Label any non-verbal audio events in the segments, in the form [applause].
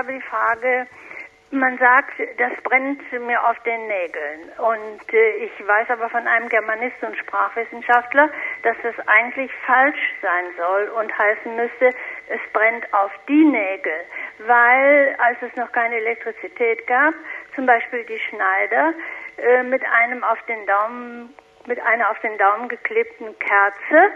habe die Frage, man sagt, das brennt mir auf den Nägeln. Und äh, ich weiß aber von einem Germanisten und Sprachwissenschaftler, dass das eigentlich falsch sein soll und heißen müsste, es brennt auf die Nägel. Weil, als es noch keine Elektrizität gab, zum Beispiel die Schneider äh, mit einem auf den Daumen, mit einer auf den Daumen geklebten Kerze,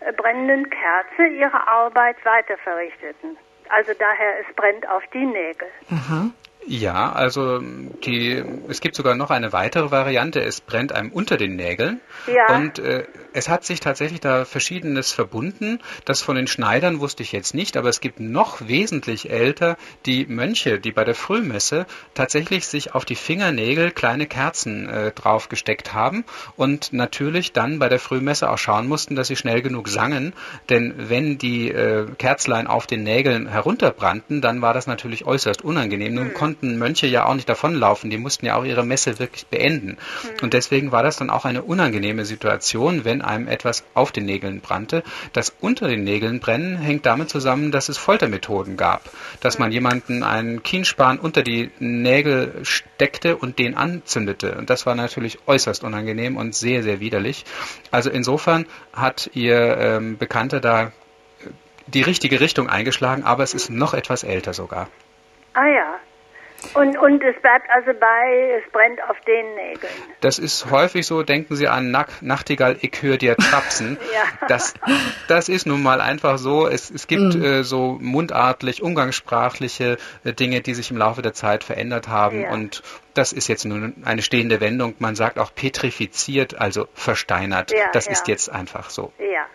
äh, brennenden Kerze, ihre Arbeit weiter verrichteten. Also daher, es brennt auf die Nägel. Mhm. Ja, also die, es gibt sogar noch eine weitere Variante. Es brennt einem unter den Nägeln. Ja. Und äh, es hat sich tatsächlich da Verschiedenes verbunden. Das von den Schneidern wusste ich jetzt nicht, aber es gibt noch wesentlich älter die Mönche, die bei der Frühmesse tatsächlich sich auf die Fingernägel kleine Kerzen äh, draufgesteckt haben und natürlich dann bei der Frühmesse auch schauen mussten, dass sie schnell genug sangen. Denn wenn die äh, Kerzlein auf den Nägeln herunterbrannten, dann war das natürlich äußerst unangenehm. Nun hm konnten Mönche ja auch nicht davonlaufen, die mussten ja auch ihre Messe wirklich beenden. Mhm. Und deswegen war das dann auch eine unangenehme Situation, wenn einem etwas auf den Nägeln brannte. Das unter den Nägeln brennen hängt damit zusammen, dass es Foltermethoden gab. Dass man jemanden einen Kienspan unter die Nägel steckte und den anzündete. Und das war natürlich äußerst unangenehm und sehr, sehr widerlich. Also insofern hat ihr ähm, Bekannter da äh, die richtige Richtung eingeschlagen, aber es ist noch etwas älter sogar. Ah ja, und, und es bleibt also bei, es brennt auf den Nägeln. Das ist häufig so, denken Sie an Nack, Nachtigall, ich höre dir trapsen. [laughs] ja. das, das ist nun mal einfach so. Es, es gibt mhm. äh, so mundartlich, umgangssprachliche äh, Dinge, die sich im Laufe der Zeit verändert haben. Ja. Und das ist jetzt nun eine stehende Wendung. Man sagt auch petrifiziert, also versteinert. Ja, das ist jetzt einfach so. Ja.